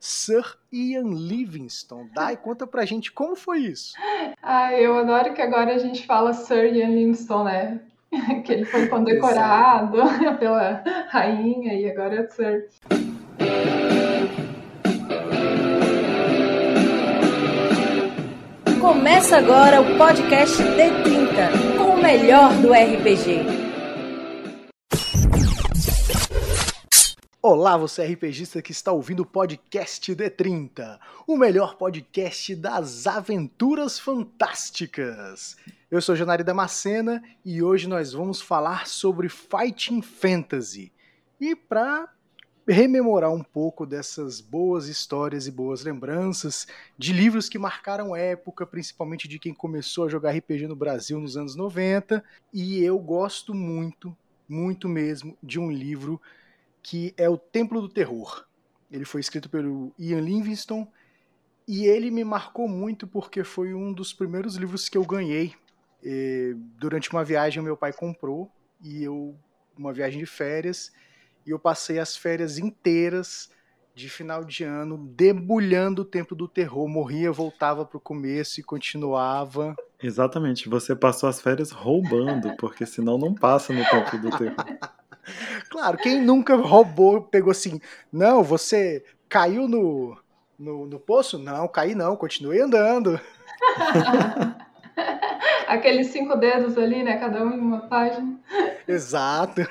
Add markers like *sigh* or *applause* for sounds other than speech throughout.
Sir Ian Livingstone. Dai, conta pra gente como foi isso. Ah, eu adoro que agora a gente fala Sir Ian Livingstone, né? *laughs* que ele foi condecorado *laughs* pela rainha e agora é Sir. Começa agora o podcast D30, com o melhor do RPG. Olá, você RPGista que está ouvindo o podcast D30, o melhor podcast das aventuras fantásticas. Eu sou Janari Damascena e hoje nós vamos falar sobre Fighting Fantasy. E para rememorar um pouco dessas boas histórias e boas lembranças de livros que marcaram época, principalmente de quem começou a jogar RPG no Brasil nos anos 90, e eu gosto muito, muito mesmo de um livro que é o Templo do Terror. Ele foi escrito pelo Ian Livingstone e ele me marcou muito porque foi um dos primeiros livros que eu ganhei. E, durante uma viagem, meu pai comprou e eu uma viagem de férias e eu passei as férias inteiras de final de ano debulhando o Templo do Terror. Morria, voltava para o começo e continuava. Exatamente, você passou as férias roubando, porque senão não passa no Templo do Terror. *laughs* Claro, quem nunca roubou, pegou assim, não, você caiu no, no, no poço? Não, caí não, continuei andando. *laughs* Aqueles cinco dedos ali, né? Cada um em uma página. Exato.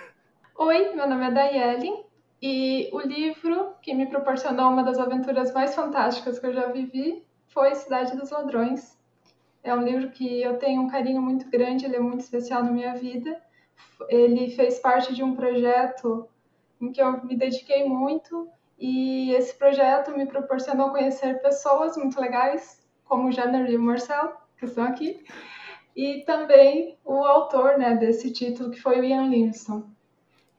Oi, meu nome é Daiele e o livro que me proporcionou uma das aventuras mais fantásticas que eu já vivi foi Cidade dos Ladrões. É um livro que eu tenho um carinho muito grande, ele é muito especial na minha vida ele fez parte de um projeto em que eu me dediquei muito e esse projeto me proporcionou conhecer pessoas muito legais, como o e o Marcel, que estão aqui, e também o autor né, desse título, que foi o Ian Livingstone.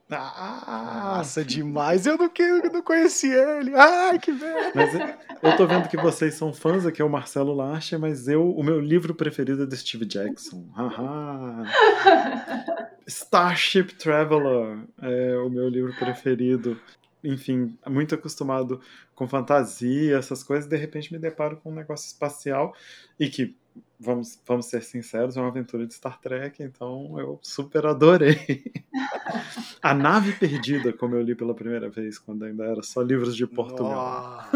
Nossa, demais! Eu não, eu não conheci ele. Ai, que velho! Mas eu tô vendo que vocês são fãs aqui, é o Marcelo Larcher, mas eu, o meu livro preferido é do Steve Jackson. Haha! *laughs* Starship Traveler é o meu livro preferido. Enfim, muito acostumado com fantasia, essas coisas, de repente me deparo com um negócio espacial e que vamos, vamos ser sinceros, é uma aventura de Star Trek, então eu super adorei. *laughs* A Nave Perdida, como eu li pela primeira vez, quando ainda era só livros de Portugal.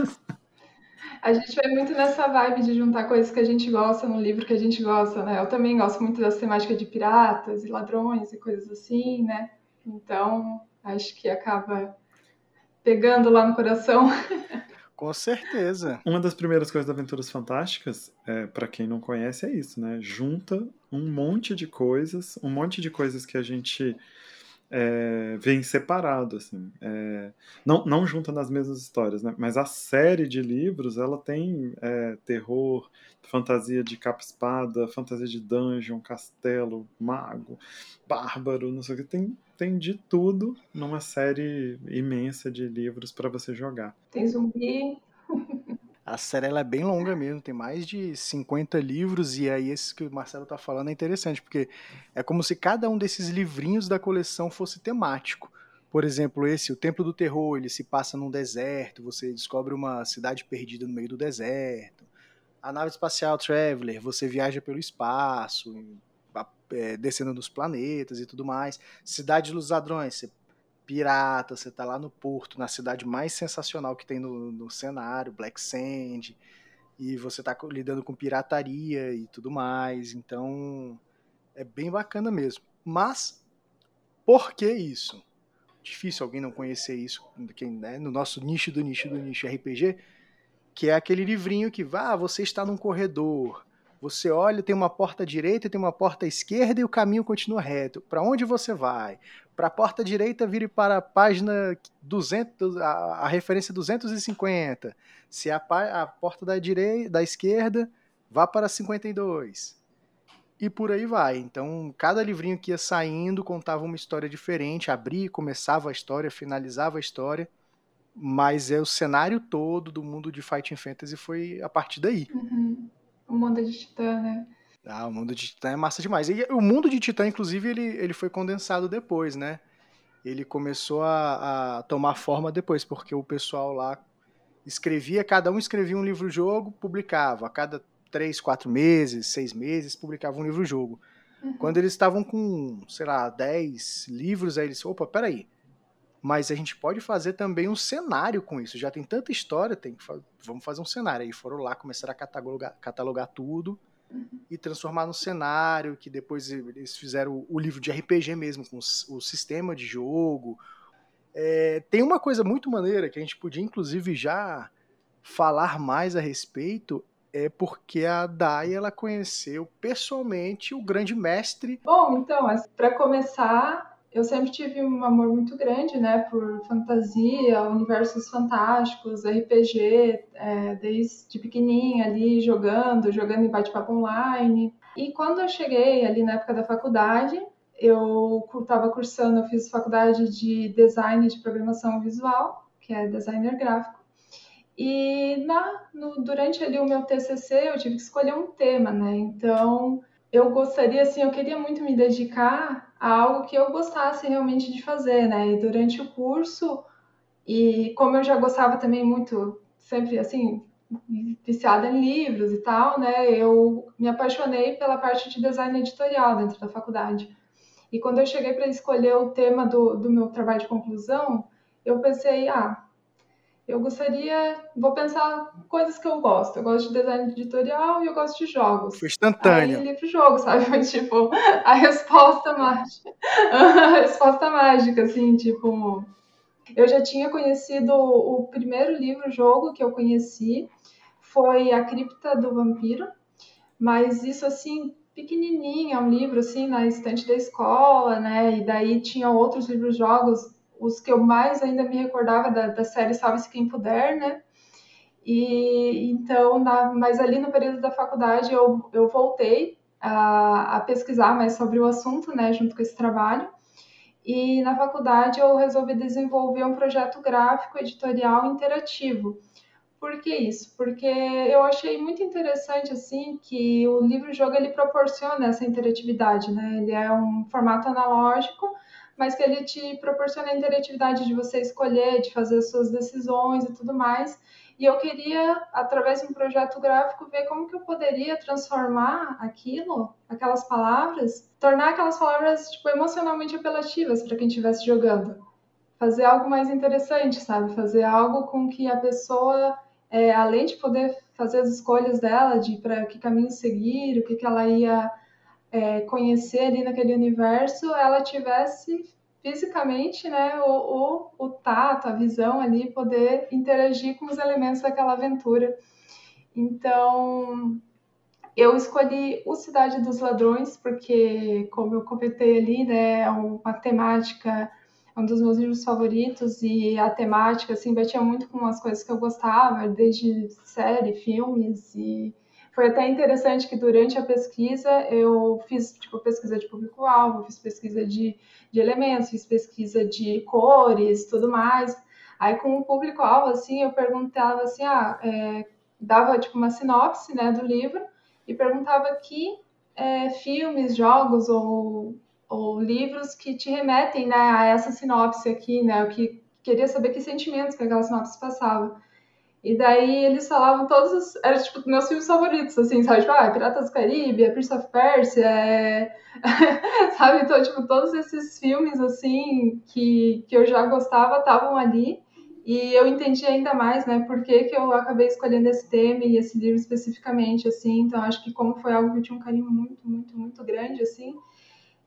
A gente vai muito nessa vibe de juntar coisas que a gente gosta no livro que a gente gosta, né? Eu também gosto muito dessa temática de piratas e ladrões e coisas assim, né? Então, acho que acaba pegando lá no coração. *laughs* Com certeza. Uma das primeiras coisas da Aventuras Fantásticas, é, para quem não conhece, é isso, né? Junta um monte de coisas, um monte de coisas que a gente é, vem separado, assim. É, não, não junta nas mesmas histórias, né? Mas a série de livros, ela tem é, terror, fantasia de capa-espada, fantasia de dungeon, castelo, mago, bárbaro, não sei o que. Tem, tem de tudo numa série imensa de livros para você jogar. Tem zumbi. A série é bem longa mesmo, tem mais de 50 livros, e aí esse que o Marcelo tá falando é interessante, porque é como se cada um desses livrinhos da coleção fosse temático. Por exemplo, esse, O Templo do Terror, ele se passa num deserto, você descobre uma cidade perdida no meio do deserto. A nave espacial Traveler, você viaja pelo espaço, é, descendo dos planetas e tudo mais. Cidade dos Ladrões, você pirata, você tá lá no porto, na cidade mais sensacional que tem no, no cenário, Black Sand, e você tá lidando com pirataria e tudo mais, então é bem bacana mesmo. Mas, por que isso? Difícil alguém não conhecer isso quem, né, no nosso nicho do nicho do nicho RPG, que é aquele livrinho que, vá, ah, você está num corredor, você olha, tem uma porta direita, tem uma porta esquerda e o caminho continua reto. Para onde você vai? Para a porta direita, vire para a página 200, a, a referência 250. Se a, a porta da direita, da esquerda, vá para 52. E por aí vai. Então, cada livrinho que ia saindo contava uma história diferente, abria, começava a história, finalizava a história mas é o cenário todo do mundo de Fighting Fantasy foi a partir daí. Uhum. O mundo de Titã, né? Ah, o mundo de Titã é massa demais. E o mundo de Titã, inclusive, ele, ele foi condensado depois, né? Ele começou a, a tomar forma depois, porque o pessoal lá escrevia, cada um escrevia um livro-jogo, publicava. A cada três, quatro meses, seis meses, publicava um livro-jogo. Uhum. Quando eles estavam com, sei lá, dez livros, aí eles, opa, peraí, mas a gente pode fazer também um cenário com isso. Já tem tanta história, tem que vamos fazer um cenário. Aí foram lá, começaram a catalogar, catalogar tudo. E transformar no cenário, que depois eles fizeram o, livro de RPG mesmo, com o, sistema de jogo. É, tem uma coisa muito maneira que a gente podia, inclusive, já falar mais a respeito, é porque a Dai ela conheceu pessoalmente o grande mestre. Bom, então, para começar, eu sempre tive um amor muito grande, né, por fantasia, universos fantásticos, RPG, é, desde pequenininha ali jogando, jogando em bate-papo online. E quando eu cheguei ali na época da faculdade, eu estava cursando, eu fiz faculdade de design de programação visual, que é designer gráfico. E na, no, durante ali o meu TCC eu tive que escolher um tema, né? Então eu gostaria, assim, eu queria muito me dedicar a algo que eu gostasse realmente de fazer, né? E durante o curso, e como eu já gostava também muito, sempre assim, viciada em livros e tal, né? Eu me apaixonei pela parte de design editorial dentro da faculdade. E quando eu cheguei para escolher o tema do, do meu trabalho de conclusão, eu pensei, ah, eu gostaria, vou pensar coisas que eu gosto. Eu gosto de design editorial e eu gosto de jogos. Foi instantâneo. Aí livro jogo, sabe? *laughs* tipo, a resposta mágica. a resposta mágica, assim, tipo. Eu já tinha conhecido o primeiro livro jogo que eu conheci foi A Cripta do Vampiro, mas isso assim pequenininho, é um livro assim na estante da escola, né? E daí tinha outros livros jogos os que eu mais ainda me recordava da, da série Salve-se Quem Puder, né? E então, na, mas ali no período da faculdade eu, eu voltei a, a pesquisar mais sobre o assunto, né, junto com esse trabalho. E na faculdade eu resolvi desenvolver um projeto gráfico editorial interativo. Por que isso? Porque eu achei muito interessante assim que o livro-jogo ele proporciona essa interatividade, né? Ele é um formato analógico, mas que ele te proporciona a interatividade de você escolher, de fazer as suas decisões e tudo mais. E eu queria, através de um projeto gráfico, ver como que eu poderia transformar aquilo, aquelas palavras, tornar aquelas palavras tipo emocionalmente apelativas para quem estivesse jogando. Fazer algo mais interessante, sabe? Fazer algo com que a pessoa, é, além de poder fazer as escolhas dela, de para que caminho seguir, o que, que ela ia é, conhecer ali naquele universo, ela tivesse fisicamente, né, o, o, o tato, a visão ali, poder interagir com os elementos daquela aventura. Então, eu escolhi o Cidade dos Ladrões, porque, como eu comentei ali, né, é uma temática, é um dos meus livros favoritos, e a temática, assim, batia muito com as coisas que eu gostava, desde série, filmes, e foi até interessante que durante a pesquisa eu fiz tipo, pesquisa de público-alvo, fiz pesquisa de, de elementos, fiz pesquisa de cores, tudo mais. Aí com o público-alvo, assim, eu perguntava assim, ah, é, dava tipo uma sinopse, né, do livro e perguntava que é, filmes, jogos ou, ou livros que te remetem, né, a essa sinopse aqui, né, eu que queria saber que sentimentos que aquela sinopse passava. E daí eles falavam todos os. Era tipo meus filmes favoritos, assim, sabe? Tipo, ah, Piratas do Caribe, é Prince of Persia, é... *laughs* sabe? Então, tipo, todos esses filmes, assim, que, que eu já gostava estavam ali. E eu entendi ainda mais, né, por que, que eu acabei escolhendo esse tema e esse livro especificamente, assim. Então, acho que como foi algo que eu tinha um carinho muito, muito, muito grande, assim,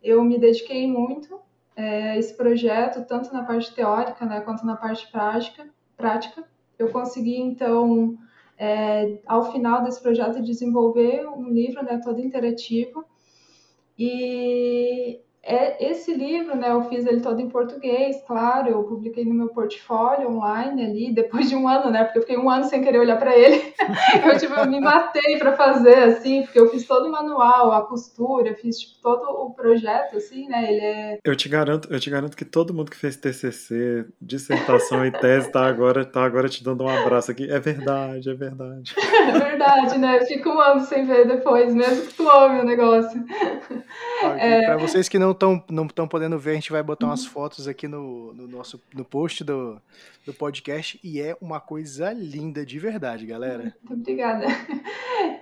eu me dediquei muito é, a esse projeto, tanto na parte teórica, né, quanto na parte prática. prática eu consegui, então, é, ao final desse projeto, desenvolver um livro né, todo interativo. E é, esse livro, né, eu fiz ele todo em português, claro, eu publiquei no meu portfólio online ali, depois de um ano, né, porque eu fiquei um ano sem querer olhar para ele, *laughs* eu, tipo, eu me matei para fazer, assim, porque eu fiz todo o manual, a costura, fiz, tipo, todo o projeto, assim, né, ele é... Eu te garanto, eu te garanto que todo mundo que fez TCC, dissertação e tese tá agora, tá agora te dando um abraço aqui, é verdade, é verdade. É verdade, né, fica um ano sem ver depois, mesmo que tu ame o negócio. É... Para vocês que não estão não tão podendo ver, a gente vai botar umas fotos aqui no, no nosso no post do, do podcast e é uma coisa linda de verdade, galera. Muito obrigada.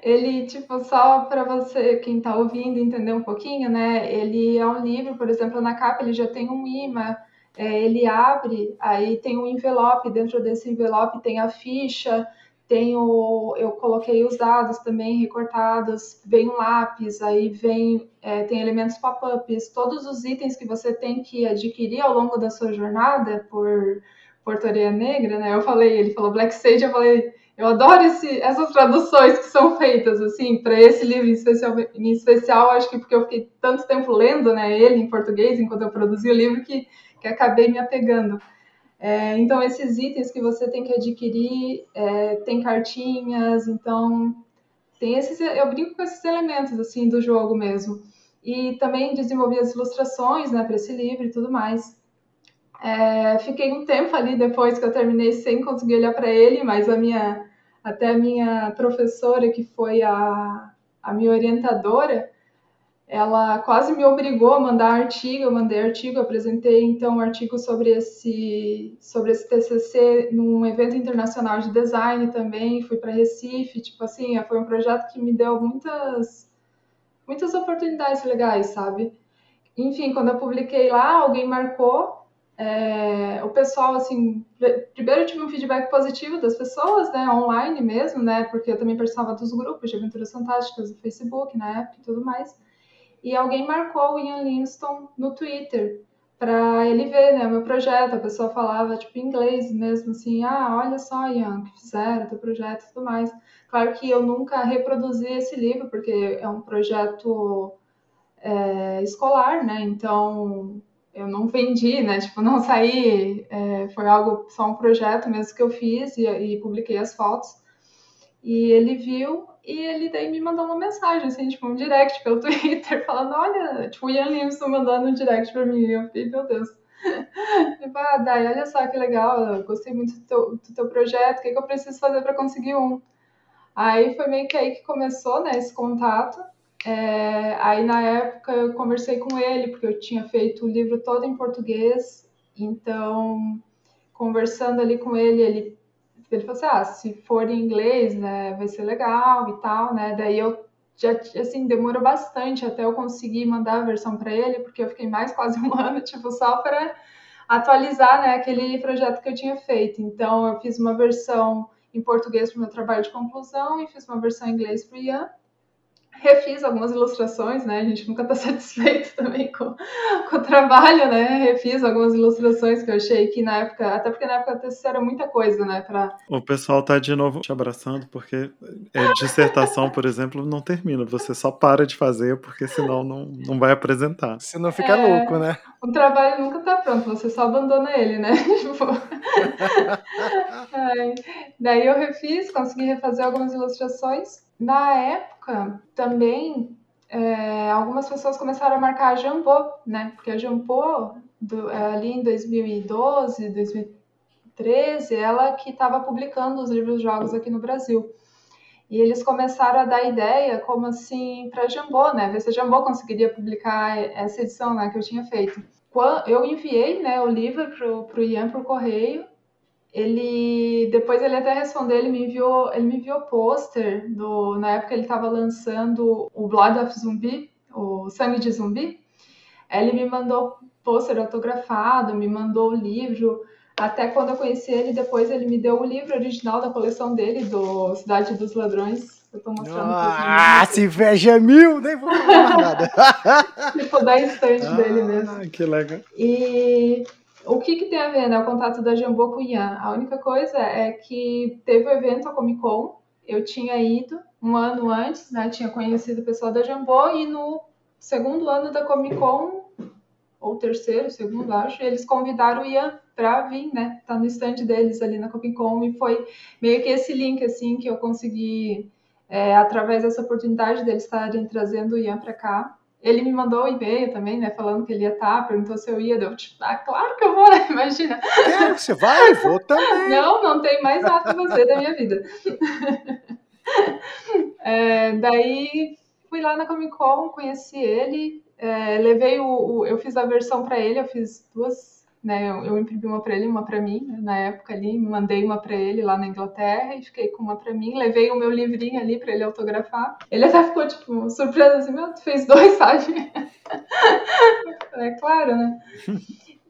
Ele, tipo, só para você, quem está ouvindo, entender um pouquinho, né? Ele é um livro, por exemplo, na capa ele já tem um imã, é, ele abre, aí tem um envelope, dentro desse envelope tem a ficha, tenho, eu coloquei os dados também recortados, vem um lápis, aí vem, é, tem elementos pop-ups, todos os itens que você tem que adquirir ao longo da sua jornada por Portaria Negra, né? Eu falei, ele falou Black Sage, eu falei, eu adoro esse, essas traduções que são feitas, assim, para esse livro em especial, em especial, acho que porque eu fiquei tanto tempo lendo, né, ele em português, enquanto eu produzi o livro, que, que acabei me apegando. É, então, esses itens que você tem que adquirir, é, tem cartinhas, então, tem esses, eu brinco com esses elementos, assim, do jogo mesmo. E também desenvolvi as ilustrações, né, para esse livro e tudo mais. É, fiquei um tempo ali depois que eu terminei sem conseguir olhar para ele, mas a minha, até a minha professora, que foi a, a minha orientadora, ela quase me obrigou a mandar artigo, eu mandei artigo, apresentei então um artigo sobre esse sobre esse TCC num evento internacional de design também, fui para Recife, tipo assim, foi um projeto que me deu muitas muitas oportunidades legais, sabe? Enfim, quando eu publiquei lá, alguém marcou é, o pessoal, assim, primeiro eu tive um feedback positivo das pessoas, né, online mesmo, né, porque eu também participava dos grupos de aventuras fantásticas do Facebook na época e tudo mais e alguém marcou o Ian Livingstone no Twitter para ele ver né, o meu projeto. A pessoa falava tipo em inglês mesmo, assim: ah, olha só, Ian, que fizeram, teu projeto e tudo mais. Claro que eu nunca reproduzi esse livro, porque é um projeto é, escolar, né? Então eu não vendi, né? Tipo, não saí, é, foi algo, só um projeto mesmo que eu fiz e, e publiquei as fotos. E ele viu e ele daí me mandou uma mensagem, assim, tipo, um direct pelo *laughs* Twitter, falando, olha, tipo, o Ian Livingston mandando um direct pra mim. Eu fiquei, meu Deus. *laughs* Tipo, ah, Dai, olha só que legal, eu gostei muito do teu, do teu projeto, o que, é que eu preciso fazer para conseguir um? Aí foi meio que aí que começou, né, esse contato. É, aí na época eu conversei com ele, porque eu tinha feito o livro todo em português, então conversando ali com ele, ele ele falou assim, ah, se for em inglês, né, vai ser legal e tal, né? Daí eu já, assim, demorou bastante até eu conseguir mandar a versão para ele, porque eu fiquei mais quase um *laughs* ano, tipo, só para atualizar, né, aquele projeto que eu tinha feito. Então, eu fiz uma versão em português para o meu trabalho de conclusão e fiz uma versão em inglês para o Ian refiz algumas ilustrações, né? A gente nunca está *laughs* satisfeito também com, com o trabalho, né? Refiz algumas ilustrações que eu achei que na época, até porque na época era muita coisa, né? Pra... O pessoal tá de novo te abraçando, porque é, dissertação, por exemplo, não termina. Você só para de fazer, porque senão não, não vai apresentar. Senão fica é, louco, né? O trabalho nunca tá pronto, você só abandona ele, né? *laughs* Tipo... *laughs* daí eu refiz, consegui refazer algumas ilustrações. Na época, também, é, algumas pessoas começaram a marcar a Jambô, né? Porque a Jambô, ali em 2012, 2013, ela que estava publicando os livros jogos aqui no Brasil. E eles começaram a dar ideia como assim para Jambô, né? Ver se a Jambô conseguiria publicar essa edição né, que eu tinha feito. Eu enviei né, o livro para o Ian por correio ele depois ele até respondeu, ele me enviou, ele me enviou pôster do na época ele estava lançando o Blood of Zumbi, o Sangue de Zumbi. Ele me mandou pôster autografado, me mandou o livro. Até quando eu conheci ele, depois ele me deu o livro original da coleção dele, do Cidade dos Ladrões. Eu tô mostrando Ah, se inveja mil, nem vou falar nada. *laughs* tipo, da estante ah, dele mesmo. Que legal. E o que, que tem a ver, né, o contato da Jambô com o Ian? A única coisa é que teve o evento, a Comic Con, eu tinha ido um ano antes, né, tinha conhecido o pessoal da Jambô, e no segundo ano da Comic Con, ou terceiro, segundo, acho, eles convidaram o Ian para vir, né, tá no stand deles ali na Comic Con, e foi meio que esse link, assim, que eu consegui, é, através dessa oportunidade deles estarem trazendo o Ian para cá, ele me mandou um e-mail também, né, falando que ele ia estar, perguntou se eu ia, deu tipo, ah, claro que eu vou, né, *laughs* imagina. Que você vai, vou também. Não, não tem mais nada pra fazer da minha vida. *laughs* É, daí fui lá na Comic Con, conheci ele, É, levei o, o, eu fiz a versão para ele, eu fiz duas, né? Eu, eu imprimi uma para ele, uma para mim, né, na época ali, mandei uma para ele lá na Inglaterra e fiquei com uma para mim. Levei o meu livrinho ali para ele autografar. Ele até ficou tipo surpreso assim, meu, tu fez dois, *laughs* sabe? é claro, né?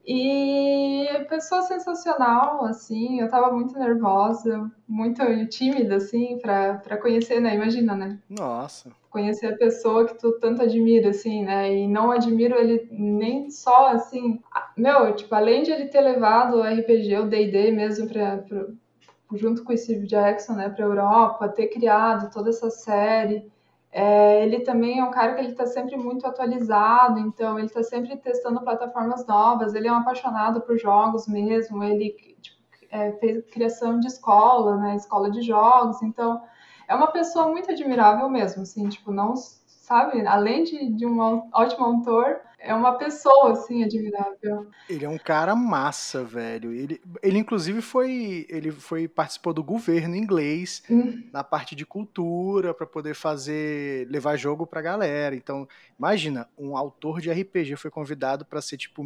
E pessoa sensacional, assim, eu tava muito nervosa, muito tímida, assim, pra, pra conhecer, né? Imagina, né? Nossa. Conhecer a pessoa que tu tanto admira, assim, né? E não admiro ele nem só, assim... Meu, tipo, além de ele ter levado o RPG, o D&D mesmo pra, pra, junto com o Steve Jackson, né, pra Europa, ter criado toda essa série é, ele também é um cara que ele está sempre muito atualizado, então ele está sempre testando plataformas novas. Ele é um apaixonado por jogos mesmo. Ele tipo, é, fez criação de escola, né, escola de jogos. Então é uma pessoa muito admirável mesmo, assim, tipo não sabe, além de, de um ótimo autor, é uma pessoa, assim, admirável. Ele é um cara massa, velho. Ele, ele inclusive, foi. Ele foi participou do governo inglês hum. na parte de cultura para poder fazer. levar jogo pra galera. Então, imagina, um autor de RPG foi convidado para ser, tipo.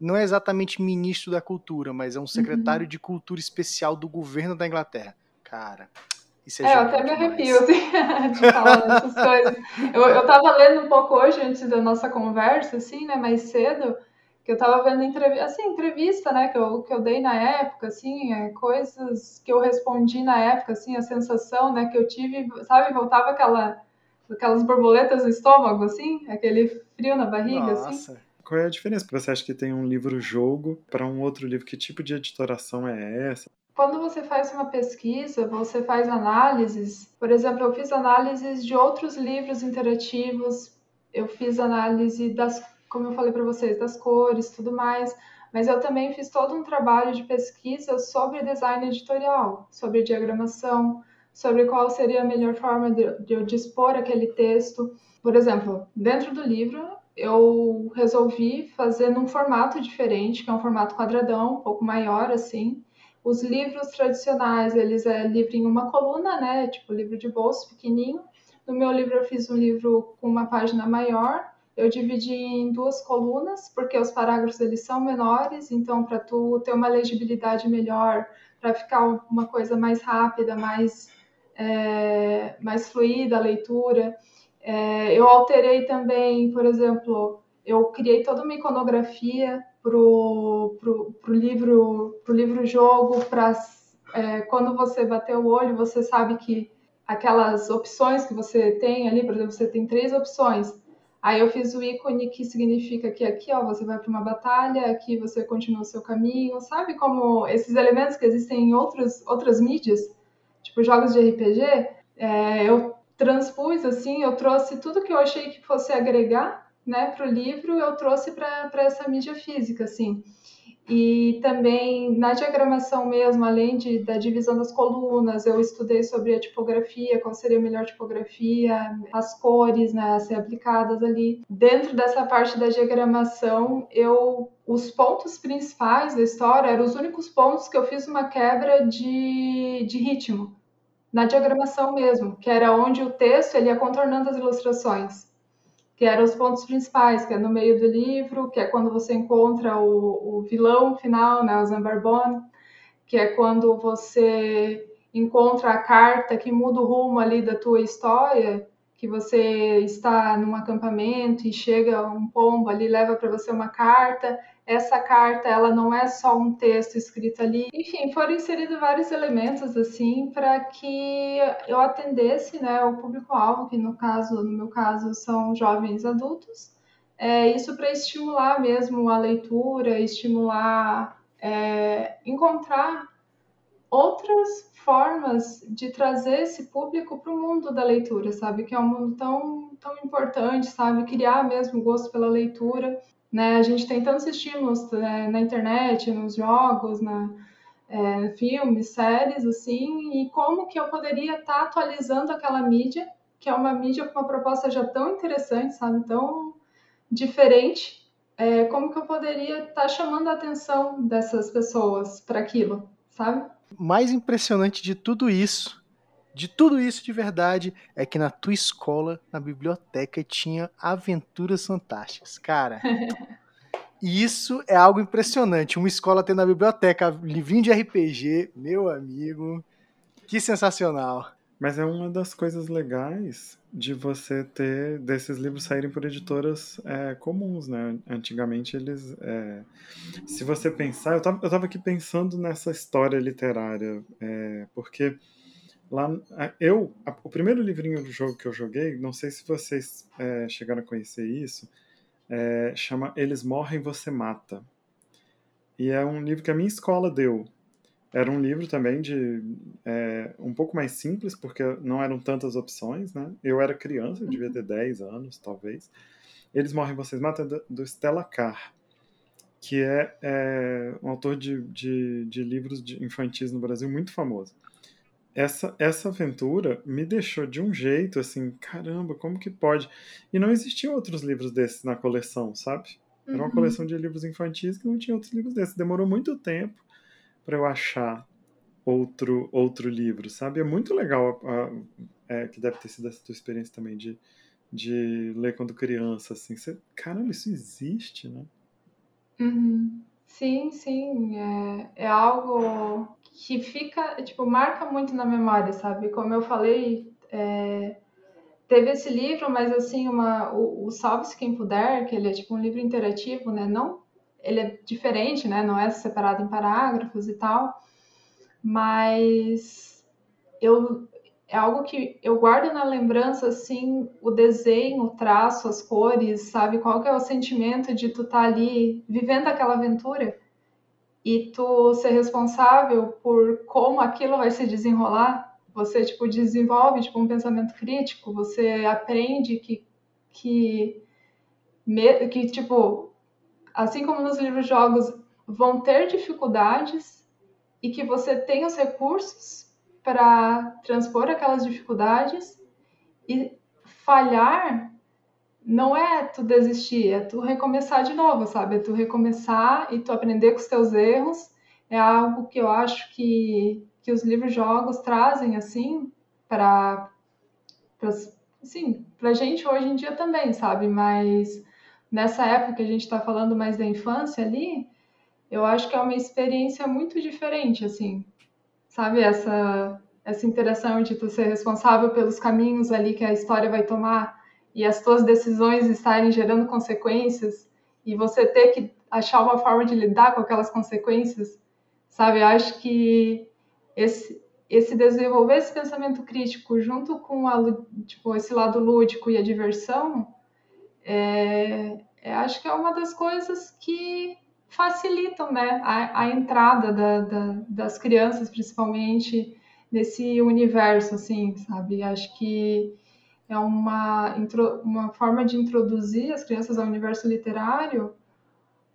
Não é exatamente ministro da cultura, mas é um secretário uhum. de cultura especial do governo da Inglaterra. Cara, é, eu até me arrepio assim, *laughs* de falar essas coisas. Eu, eu tava lendo um pouco hoje, antes da nossa conversa, assim, né, mais cedo, que eu tava vendo entrevista, assim, entrevista, né, que eu, que eu dei na época, assim, é, coisas que eu respondi na época, assim, a sensação, né, que eu tive, sabe, voltava aquela, aquelas borboletas no estômago, assim, aquele frio na barriga, assim. Nossa. assim. Qual é a diferença? Você acha que tem um livro-jogo para um outro livro? Que tipo de editoração é essa? Quando você faz uma pesquisa, você faz análises. Por exemplo, eu fiz análises de outros livros interativos, eu fiz análise das, como eu falei para vocês, das cores, tudo mais. Mas eu também fiz todo um trabalho de pesquisa sobre design editorial, sobre diagramação, sobre qual seria a melhor forma de, de eu dispor aquele texto. Por exemplo, dentro do livro, eu resolvi fazer num formato diferente, que é um formato quadradão, um pouco maior assim os livros tradicionais, eles é livro em uma coluna, né? Tipo livro de bolso pequenininho. No meu livro eu fiz um livro com uma página maior. Eu dividi em duas colunas, porque os parágrafos eles são menores, então para tu ter uma legibilidade melhor, para ficar uma coisa mais rápida, mais é, mais fluida a leitura. É, eu alterei também, por exemplo, eu criei toda uma iconografia pro, pro, pro livro pro livro jogo para é, quando você bater o olho você sabe que aquelas opções que você tem ali por exemplo você tem três opções. Aí eu fiz o ícone que significa que aqui ó você vai para uma batalha aqui você continua o seu caminho. Sabe como esses elementos que existem em outros outras mídias? Tipo jogos de RPG é, eu transpus assim eu trouxe tudo que eu achei que fosse agregar né, para o livro, eu trouxe para essa mídia física, assim. E também na diagramação mesmo, além de, da divisão das colunas, eu estudei sobre a tipografia, qual seria a melhor tipografia, as cores né, a ser aplicadas ali. Dentro dessa parte da diagramação, eu os pontos principais da história eram os únicos pontos que eu fiz uma quebra de, de ritmo, na diagramação mesmo, que era onde o texto ele ia contornando as ilustrações que eram os pontos principais, que é no meio do livro, que é quando você encontra o, o vilão final, né, o Zambarbon, que é quando você encontra a carta que muda o rumo ali da tua história, que você está num acampamento e chega um pombo ali, leva para você uma carta, essa carta ela não é só um texto escrito ali. Enfim, foram inseridos vários elementos assim para que eu atendesse, né, o público-alvo, que no caso, no meu caso, são jovens adultos. É, isso para estimular mesmo a leitura, estimular, é, encontrar outras formas de trazer esse público para o mundo da leitura, sabe? Que é um mundo tão, tão importante, sabe? Criar mesmo gosto pela leitura. Né? A gente tem tantos estímulos né, na internet, nos jogos, na, é, filmes, séries, assim, e como que eu poderia estar tá atualizando aquela mídia, que é uma mídia com uma proposta já tão interessante, sabe, tão diferente, é, como que eu poderia estar tá chamando a atenção dessas pessoas para aquilo, sabe? Mais impressionante de tudo isso de tudo isso de verdade é que na tua escola, na biblioteca, tinha aventuras fantásticas. Cara, *laughs* isso é algo impressionante. Uma escola tendo na biblioteca livrinho de RPG, meu amigo, que sensacional. Mas é uma das coisas legais de você ter desses livros saírem por editoras é, comuns, né? Antigamente eles. É, se você pensar, eu tava, eu tava aqui pensando nessa história literária, é, porque lá eu o primeiro livrinho do jogo que eu joguei, não sei se vocês é, chegaram a conhecer isso, é, chama Eles Morrem, Você Mata. E é um livro que a minha escola deu. Era um livro também de é, um pouco mais simples, porque não eram tantas opções, né? Eu era criança, eu devia ter 10 anos, talvez. Eles Morrem, Vocês Matam, do Stella Carr, que é, é um autor de, de, de livros de infantis no Brasil muito famoso. Essa, essa aventura me deixou de um jeito assim, caramba, como que pode? E não existiam outros livros desses na coleção, sabe? Era uma uhum. coleção de livros infantis que não tinha outros livros desses. Demorou muito tempo para eu achar outro outro livro, sabe? É muito legal, é, que deve ter sido essa tua experiência também de, de ler quando criança, assim. Você, caramba, isso existe, né? Uhum. Sim, sim, é, é algo que fica, tipo, marca muito na memória, sabe? Como eu falei, é, teve esse livro, mas assim, uma, o, o Salve-se Quem Puder, que ele é tipo um livro interativo, né? Não ele é diferente, né? Não é separado em parágrafos e tal, mas eu é algo que eu guardo na lembrança assim o desenho, o traço, as cores, sabe? Qual que é o sentimento de tu estar tá ali vivendo aquela aventura e tu ser responsável por como aquilo vai se desenrolar. Você tipo desenvolve tipo um pensamento crítico, você aprende que que que tipo assim como nos livros jogos, vão ter dificuldades e que você tem os recursos para transpor aquelas dificuldades e falhar não é tu desistir, é tu recomeçar de novo, sabe? É tu recomeçar e tu aprender com os teus erros. É algo que eu acho que, que os livros jogos trazem assim para assim, pra gente hoje em dia também, sabe? Mas nessa época que a gente está falando mais da infância ali, eu acho que é uma experiência muito diferente, assim, sabe? Essa, essa interação de tu ser responsável pelos caminhos ali que a história vai tomar e as tuas decisões estarem gerando consequências e você ter que achar uma forma de lidar com aquelas consequências, sabe? Eu acho que esse, esse desenvolver esse pensamento crítico junto com a, tipo, esse lado lúdico e a diversão é, é, acho que é uma das coisas que facilitam né, a, a entrada da, da, das crianças, principalmente, nesse universo, assim, sabe? Acho que é uma, uma forma de introduzir as crianças ao universo literário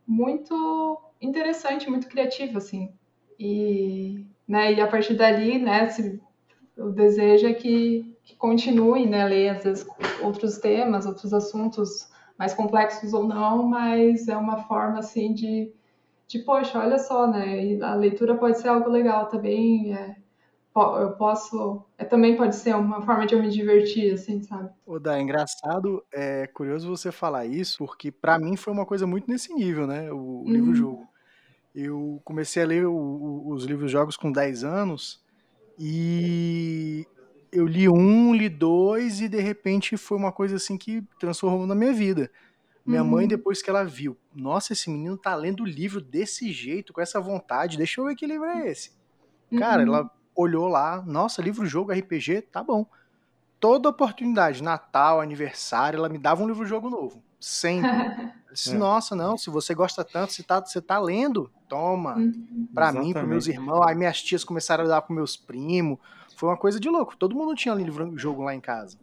muito interessante, muito criativa, assim. E, né, e a partir dali, né, se, o desejo é que, que continue, né, ler, às vezes, outros temas, outros assuntos mais complexos ou não, mas é uma forma assim de, de poxa, olha só, né? a leitura pode ser algo legal também. É, eu posso. É, também pode ser uma forma de eu me divertir, assim, sabe? O da é engraçado, é curioso você falar isso, porque para mim foi uma coisa muito nesse nível, né? O, o uhum. livro-jogo. Eu comecei a ler o, o, os livros-jogos com 10 anos e eu li um, li dois e de repente foi uma coisa assim que transformou na minha vida. Minha uhum. mãe, depois que ela viu, nossa, esse menino tá lendo o livro desse jeito, com essa vontade, deixa eu ver que livro é esse. Uhum. Cara, ela olhou lá, nossa, livro-jogo, RPG, tá bom. Toda oportunidade, Natal, aniversário, ela me dava um livro-jogo novo. Sempre. *laughs* disse, é. Nossa, não, se você gosta tanto, você tá, você tá lendo, toma. Uhum. Pra Exatamente. mim, pros meus irmãos. Aí minhas tias começaram a dar pros meus primos. Foi uma coisa de louco. Todo mundo tinha livro jogo lá em casa.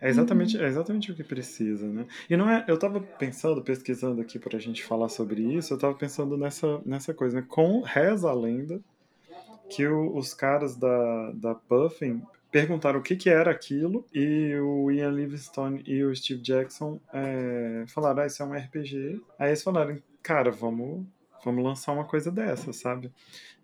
É exatamente, é exatamente o que precisa, né? E não é, eu tava pensando, pesquisando aqui pra gente falar sobre isso, eu tava pensando nessa, nessa coisa, né? Com reza a lenda que o, os caras da, da Puffin perguntaram o que, que era aquilo e o Ian Livingstone e o Steve Jackson é, falaram, ah, isso é um RPG. Aí eles falaram, cara, vamos vamos lançar uma coisa dessa, sabe?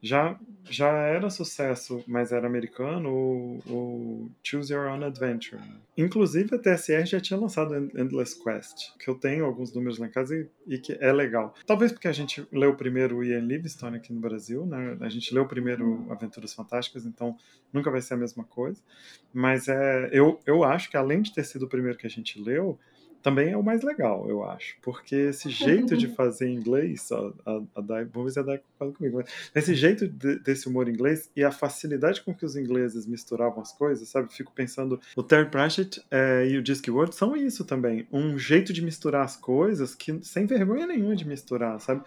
Já, já era sucesso, mas era americano, o, o Choose Your Own Adventure. Inclusive a TSR já tinha lançado Endless Quest, que eu tenho alguns números lá em casa e, e que é legal. Talvez porque a gente leu primeiro o Ian Livingstone aqui no Brasil, né? A gente leu primeiro Aventuras Fantásticas, então nunca vai ser a mesma coisa. Mas é, eu, eu acho que além de ter sido o primeiro que a gente leu, também é o mais legal, eu acho. Porque esse jeito de *laughs* fazer inglês, a, a, a Dai, vamos ver se a Dai concorda comigo, mas esse jeito de, desse humor inglês e a facilidade com que os ingleses misturavam as coisas, sabe? Fico pensando, o Terry Pratchett é, e o Discworld são isso também. Um jeito de misturar as coisas que sem vergonha nenhuma de misturar, sabe?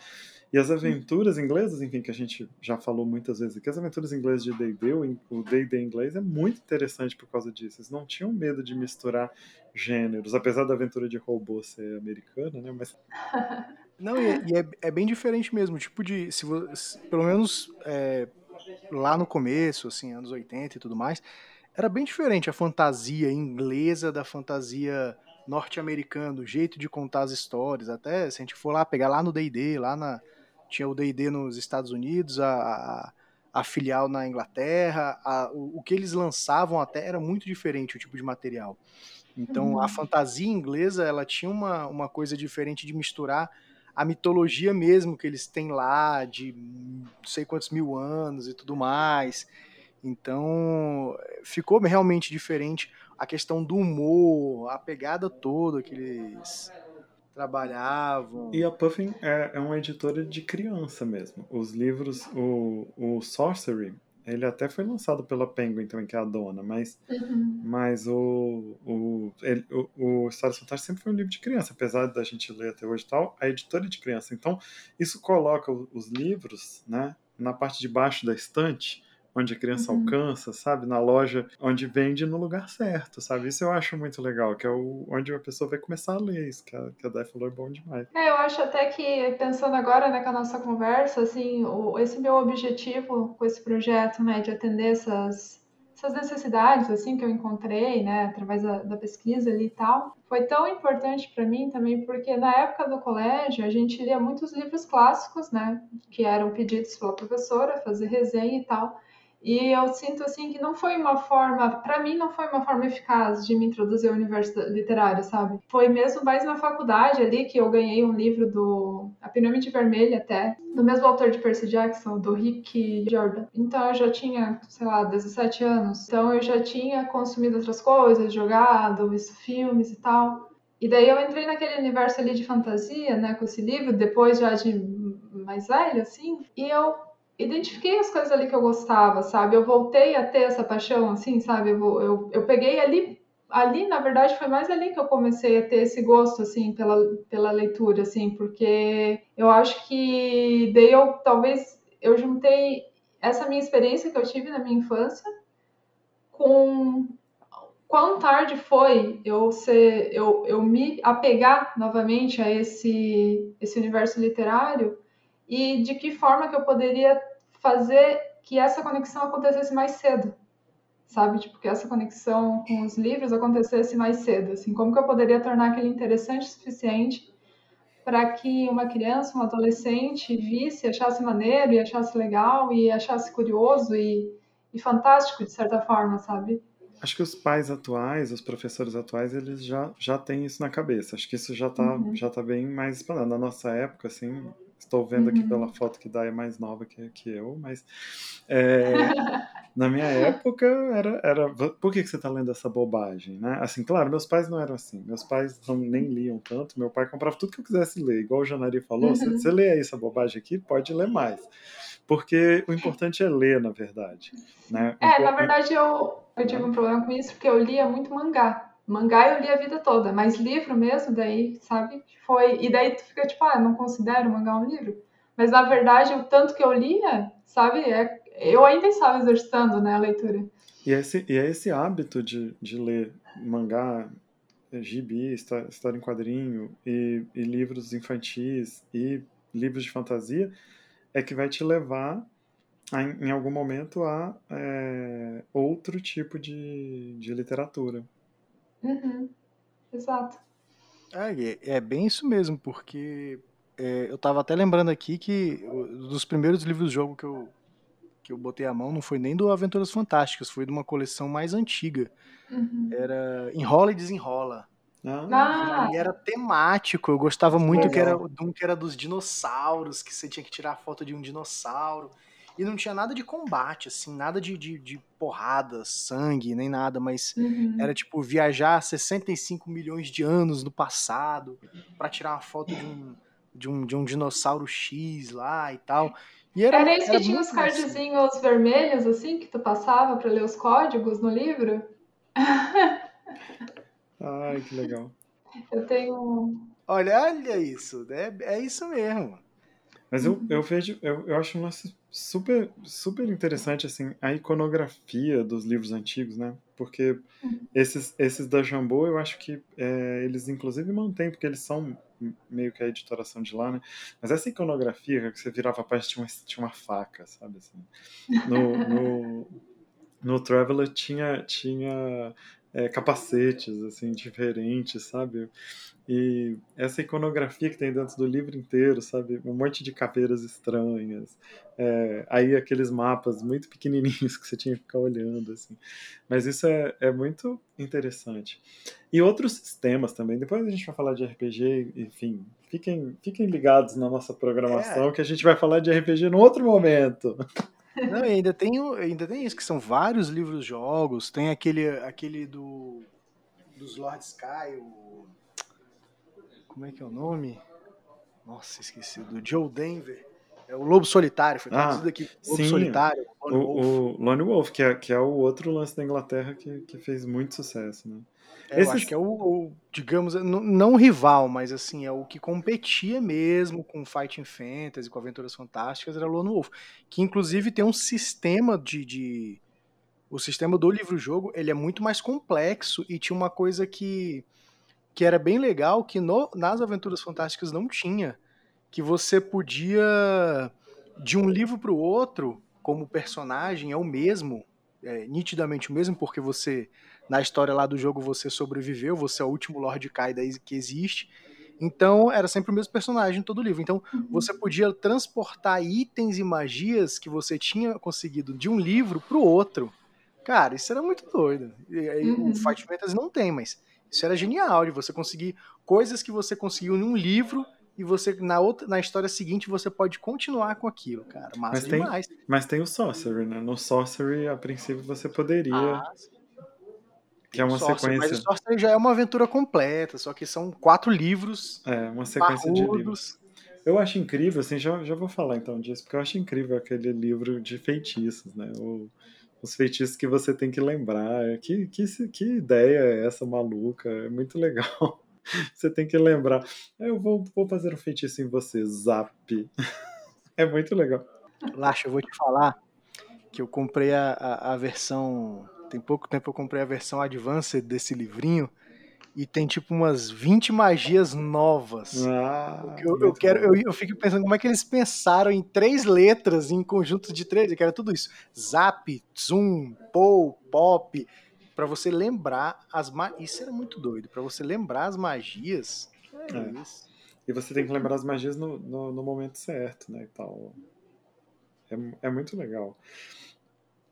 E as aventuras inglesas, enfim, que a gente já falou muitas vezes aqui, as aventuras inglesas de D&D, o D&D inglês é muito interessante por causa disso. Eles não tinham medo de misturar gêneros, apesar da aventura de robô ser americana, né? Mas... *laughs* Não, e, é, e é, é, bem diferente mesmo, tipo de, se você, pelo menos é, lá no começo, assim, anos 80 e tudo mais, era bem diferente a fantasia inglesa da fantasia norte-americana, o jeito de contar as histórias, até se a gente for lá, pegar lá no D&D, lá na, tinha o D&D nos Estados Unidos, a, a, a filial na Inglaterra, a, o, o, que eles lançavam até era muito diferente o tipo de material. Então uhum. a fantasia inglesa ela tinha uma, uma coisa diferente de misturar a mitologia mesmo que eles têm lá de não sei quantos mil anos e tudo mais. Então ficou realmente diferente a questão do humor, a pegada toda que eles trabalhavam. E a Puffin é, é uma editora de criança mesmo. Os livros, o, o Sorcery, ele até foi lançado pela Penguin também, que é a dona, mas, uhum. mas o, o, ele, o, o Histórias Fantásticas sempre foi um livro de criança, apesar da gente ler até hoje e tal, a editora é de criança. Então, isso coloca os livros né, na parte de baixo da estante, onde a criança uhum. alcança, sabe? Na loja onde vende no lugar certo, sabe? Isso eu acho muito legal, que é o, onde a pessoa vai começar a ler isso, que a, que a Dai falou é bom demais. É, eu acho até que, pensando agora, né, com a nossa conversa, assim, o, esse meu objetivo com esse projeto, né, de atender essas, essas necessidades, assim, que eu encontrei, né, através da, da pesquisa ali e tal, foi tão importante para mim também, porque na época do colégio a gente lia muitos livros clássicos, né, que eram pedidos pela professora, fazer resenha e tal, e eu sinto assim que não foi uma forma, para mim não foi uma forma eficaz de me introduzir ao universo literário, sabe? Foi mesmo mais na faculdade ali que eu ganhei um livro do A Pirâmide Vermelha até, do mesmo autor de Percy Jackson, do Rick Jordan. Então eu já tinha, sei lá, 17 anos. Então eu já tinha consumido outras coisas, jogado, visto filmes e tal. E daí eu entrei naquele universo ali de fantasia, né, com esse livro, depois já de mais velho, assim, e eu identifiquei as coisas ali que eu gostava, sabe? Eu voltei a ter essa paixão, assim, sabe? Eu, eu, eu peguei ali, ali, na verdade, foi mais ali que eu comecei a ter esse gosto, assim, pela, pela leitura, assim, porque eu acho que daí eu, talvez, eu juntei essa minha experiência que eu tive na minha infância com quão tarde foi eu ser eu, eu me apegar novamente a esse esse universo literário e de que forma que eu poderia fazer que essa conexão acontecesse mais cedo, sabe? Tipo, que essa conexão com os livros acontecesse mais cedo, assim, como que eu poderia tornar aquele interessante o suficiente para que uma criança, um adolescente visse, achasse maneiro e achasse legal e achasse curioso e, e fantástico de certa forma, sabe? Acho que os pais atuais, os professores atuais, eles já, já têm isso na cabeça. Acho que isso já está uhum. já tá bem mais expandido. Na nossa época, assim, Estou vendo uhum. aqui pela foto que Dai é mais nova que, que eu, mas é, *laughs* na minha época era, era. Por que, que você está lendo essa bobagem? Né? Assim, claro, meus pais não eram assim. Meus pais não, nem liam tanto. Meu pai comprava tudo que eu quisesse ler. Igual o Janari falou: uhum. você, você lê aí essa bobagem aqui, pode ler mais. Porque o importante é ler, na verdade. Né? É, na verdade eu, eu tive um problema com isso, porque eu lia muito mangá. Mangá eu li a vida toda, mas livro mesmo, daí, sabe? Foi. E daí tu fica tipo, ah, não considero mangá um livro. Mas na verdade, o tanto que eu lia, sabe? É, eu ainda estava exercitando né, a leitura. E esse, e é esse hábito de, de ler mangá, gibi, história em quadrinho, e, e livros infantis, e livros de fantasia, é que vai te levar em algum momento a é, outro tipo de, de literatura. Uhum. Exato. É, é bem isso mesmo, porque é, eu tava até lembrando aqui que dos primeiros livros de jogo que eu, que eu botei a mão não foi nem do Aventuras Fantásticas, foi de uma coleção mais antiga. Uhum. Era Enrola e Desenrola. Ah, E era temático, eu gostava muito que era de um que era dos dinossauros, que você tinha que tirar foto de um dinossauro. E não tinha nada de combate, assim, nada de, de, de porrada, sangue, nem nada, mas uhum. era tipo viajar 65 milhões de anos no passado pra tirar uma foto de um, de um, de um dinossauro X lá e tal. E era, Era esse que tinha os cardzinhos vermelhos, assim, que tu passava pra ler os códigos no livro? *laughs* Ai, que legal. Eu tenho. Olha, olha isso, é, é isso mesmo. Mas eu, eu vejo, eu, eu acho um lance super, super interessante, assim, a iconografia dos livros antigos, né? Porque esses, esses da Jambô, eu acho que é, eles inclusive mantêm, porque eles são meio que a editoração de lá, né? Mas essa iconografia, que você virava a página, tinha uma, tinha uma faca, sabe? Assim. No, no, no Traveler tinha, tinha é, capacetes, assim, diferentes, sabe? E essa iconografia que tem dentro do livro inteiro, sabe? Um monte de caveiras estranhas. É, aí aqueles mapas muito pequenininhos *laughs* que você tinha que ficar olhando, assim. Mas isso é, é muito interessante. E outros sistemas também. Depois a gente vai falar de RPG, enfim. Fiquem, fiquem ligados na nossa programação que a gente vai falar de RPG num outro momento. *laughs* Não, ainda tem, o- ainda tem isso, que são vários livros jogos. Tem aquele, aquele do dos Lord Sky, o. Como é que é o nome? Nossa, esqueci. Do Joe Denver. É o Lobo Solitário, foi Ah, traduzido aqui. Lobo sim. Solitário, O, Lone Wolf. o Lone Wolf, que é, que é o outro lance da Inglaterra que, que fez muito sucesso, né? É, eu esses- acho que é o, o, digamos, n- não rival, mas assim, é o que competia mesmo com Fighting Fantasy, com Aventuras Fantásticas, era Lone Wolf. Que inclusive tem um sistema de. de- o sistema do livro-jogo ele é muito mais complexo e tinha uma coisa que, que era bem legal que no- nas Aventuras Fantásticas não tinha. Que você podia, de um livro para o outro, como personagem é o mesmo, é, nitidamente o mesmo, porque você na história lá do jogo você sobreviveu, você é o último Lord Kaida que existe. Então era sempre o mesmo personagem em todo o livro. Então você podia transportar itens e magias que você tinha conseguido de um livro pro outro. Cara, isso era muito doido. E aí Uhum. O Fight Fantasy não tem, mas isso era genial de você conseguir coisas que você conseguiu em um livro e você na outra na história seguinte você pode continuar com aquilo, cara. Massa Mas tem- demais. Mas tem o Sorcery, né? No Sorcery, a princípio, você poderia. Ah, que é uma sequência. Mas o Sorcery já é uma aventura completa, só que são quatro livros É, uma sequência de livros. Eu acho incrível, assim, já, já vou falar então disso, porque eu acho incrível aquele livro de feitiços, né? O- os feitiços que você tem que lembrar. Que, que, que ideia é essa maluca? É muito legal. *laughs* Você tem que lembrar. Eu vou, vou fazer um feitiço em você, zap. *laughs* É muito legal. Lacha, eu vou te falar que eu comprei a, a, a versão. Tem pouco tempo eu comprei a versão Advanced desse livrinho e tem tipo umas 20 magias novas. Ah, Eu, eu quero, eu, eu fico pensando como é que eles pensaram em três letras, em conjuntos de três, eu quero tudo isso. Zap, zoom, pou, pop, Pra você lembrar as magias. Isso era muito doido, Pra você lembrar as magias. É, É. E você tem que lembrar as magias no, no, no momento certo, né? E tal. É, é muito legal.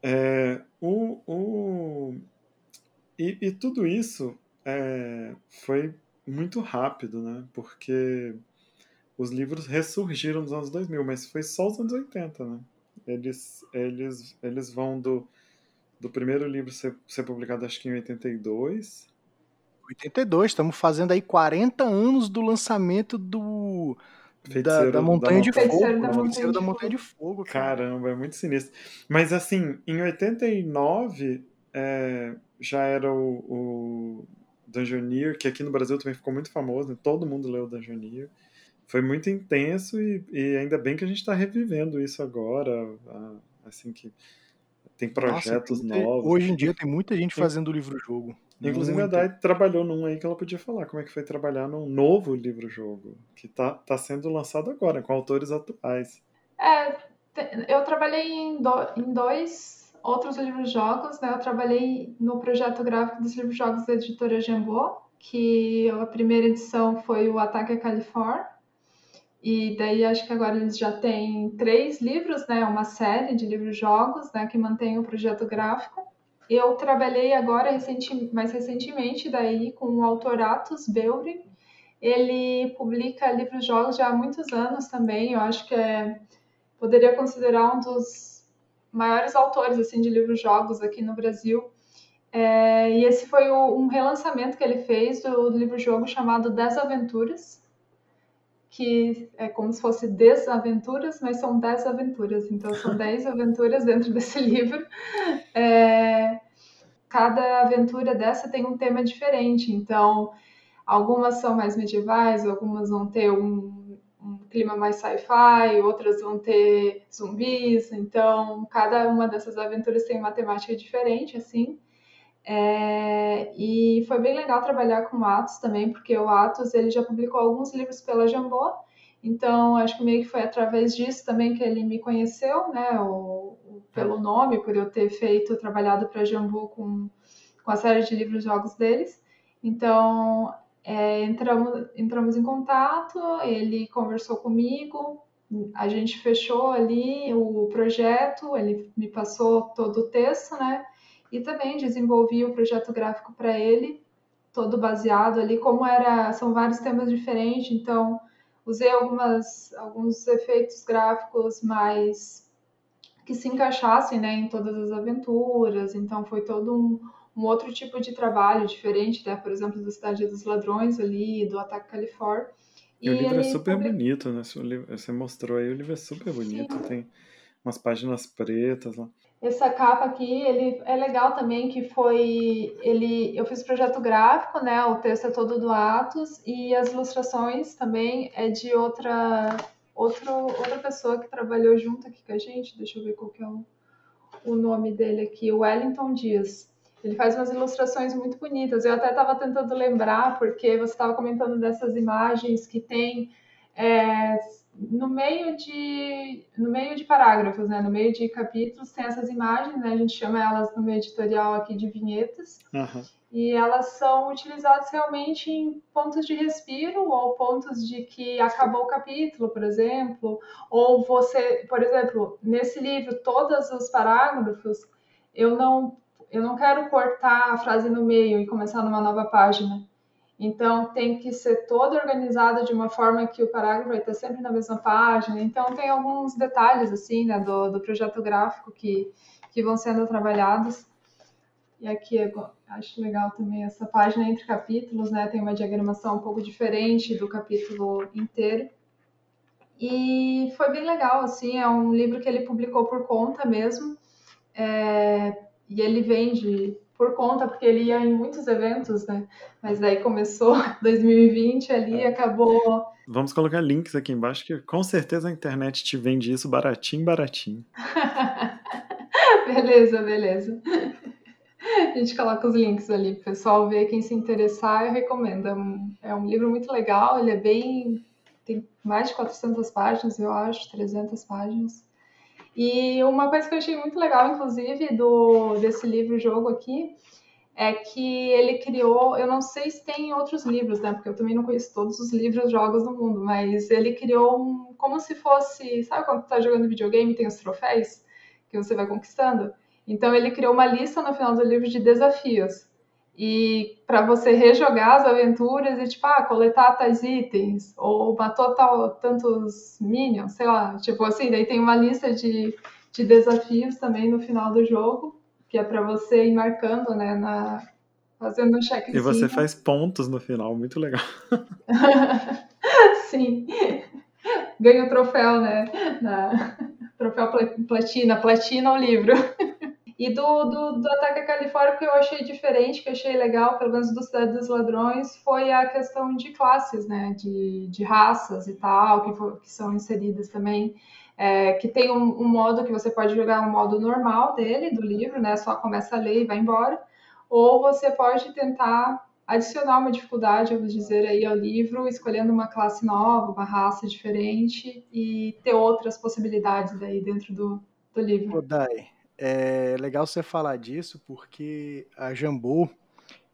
É, o, o, e, e tudo isso é, foi muito rápido, né? Porque os livros ressurgiram nos anos 2000, mas foi só os anos 80, né? Eles, eles, eles vão do, do primeiro livro ser, ser publicado, acho que em 82, 82, estamos fazendo aí 40 anos do lançamento do. Da, Feiticeiro da da Montanha de Montanha. Fogo. Feiticeiro da Feiticeiro da Montanha de Fogo, cara. Caramba, é muito sinistro. Mas assim, em 89 é, já era o, o Dungeoneer, que aqui no Brasil também ficou muito famoso, né? todo mundo leu Dungeoneer. Foi muito intenso e, e ainda bem que a gente está revivendo isso agora, assim que tem projetos Nossa, tem- novos. Hoje em dia tem muita gente fazendo livro-jogo. Inclusive a Muita. Dai trabalhou num aí que ela podia falar como é que foi trabalhar num novo livro-jogo, que tá, tá sendo lançado agora, com autores atuais. É, eu trabalhei em, do- em dois outros livros-jogos, né? Eu trabalhei no projeto gráfico dos livros-jogos da editora Jambô, que a primeira edição foi o Ataque a Califórnia, E daí acho que agora eles já têm três livros, né? Uma série de livros-jogos, né? Que mantém o projeto gráfico. Eu trabalhei agora, recenti, mais recentemente, daí com o autor Atos Beuri. Ele publica livros-jogos já há muitos anos também. Eu acho que é, poderia considerar um dos maiores autores assim de livros-jogos aqui no Brasil. É, e esse foi o, um relançamento que ele fez do, do livro-jogo chamado Desaventuras, que é como se fosse desaventuras, mas são dez aventuras. Então, são *laughs* dez aventuras dentro desse livro. É, cada aventura dessa tem um tema diferente. Então, algumas são mais medievais, algumas vão ter um, um clima mais sci-fi, outras vão ter zumbis. Então, cada uma dessas aventuras tem uma temática diferente, assim. É, e foi bem legal trabalhar com o Atos também, porque o Atos ele já publicou alguns livros pela Jambô, então acho que meio que foi através disso também que ele me conheceu, né, o, o, pelo nome, por eu ter feito, trabalhado para a Jambô com, com a série de livros jogos deles. Então é, entramos, entramos em contato, ele conversou comigo, a gente fechou ali o projeto, ele me passou todo o texto, né? E também desenvolvi o projeto gráfico para ele, todo baseado ali, como era, são vários temas diferentes, então usei algumas, alguns efeitos gráficos mais que se encaixassem né, em todas as aventuras, então foi todo um, um outro tipo de trabalho diferente, né, por exemplo, do Cidade dos Ladrões ali, do Ataque Califórnia. E, e o livro é super public... bonito, né? Você mostrou aí, o livro é super bonito, Sim. tem umas páginas pretas lá. Essa capa aqui, ele é legal também que foi ele eu fiz projeto gráfico, né? O texto é todo do Atos e as ilustrações também é de outra outro, outra pessoa que trabalhou junto aqui com a gente. Deixa eu ver qual que é o, o nome dele aqui, o Wellington Dias. Ele faz umas ilustrações muito bonitas. Eu até estava tentando lembrar, porque você estava comentando dessas imagens que tem é, no meio de no meio de parágrafos, né, no meio de capítulos tem essas imagens, né, a gente chama elas no meio editorial aqui de vinhetas. Uhum. E elas são utilizadas realmente em pontos de respiro ou pontos de que acabou o capítulo, por exemplo, ou você, por exemplo, nesse livro todos os parágrafos, eu não eu não quero cortar a frase no meio e começar numa nova página. Então, tem que ser todo organizado de uma forma que o parágrafo vai estar sempre na mesma página. Então, tem alguns detalhes, assim, né, do, do projeto gráfico que, que vão sendo trabalhados. E aqui eu acho legal também essa página entre capítulos, né? Tem uma diagramação um pouco diferente do capítulo inteiro. E foi bem legal, assim, é um livro que ele publicou por conta mesmo. É, e ele vende por conta, porque ele ia em muitos eventos, né? Mas daí começou *laughs* 2020 ali é. acabou. Vamos colocar links aqui embaixo, que com certeza a internet te vende isso baratinho, baratinho. *laughs* beleza, beleza. *laughs* A gente coloca os links ali para o pessoal ver, quem se interessar, eu recomendo. É um, é um livro muito legal, ele é bem. tem mais de 400 páginas, eu acho, 300 páginas. E uma coisa que eu achei muito legal, inclusive, do, desse livro-jogo aqui, é que ele criou, eu não sei se tem outros livros, né? Porque eu também não conheço todos os livros jogos do mundo, mas ele criou um, como se fosse, sabe quando tu tá jogando videogame tem os troféus que você vai conquistando? Então ele criou uma lista no final do livro de desafios e para você rejogar as aventuras e tipo, ah, coletar tais itens, ou matou tal, tantos minions, sei lá, tipo assim, daí tem uma lista de, de desafios também no final do jogo, que é para você ir marcando, né, na, fazendo um check E você faz pontos no final, muito legal. *laughs* Sim. Ganha o troféu, né, na, troféu platina, platina o livro. E do, do, do Ataque à Califórnia, que eu achei diferente, que eu achei legal, pelo menos do Cidade dos Ladrões, foi a questão de classes, né? De, de raças e tal, que, for, que são inseridas também. É, que tem um, um, modo que você pode jogar um modo normal dele, do livro, né? Só começa a ler e vai embora. Ou você pode tentar adicionar uma dificuldade, vamos dizer, aí ao livro, escolhendo uma classe nova, uma raça diferente e ter outras possibilidades aí dentro do, do livro. Dai, é legal você falar disso porque a Jambô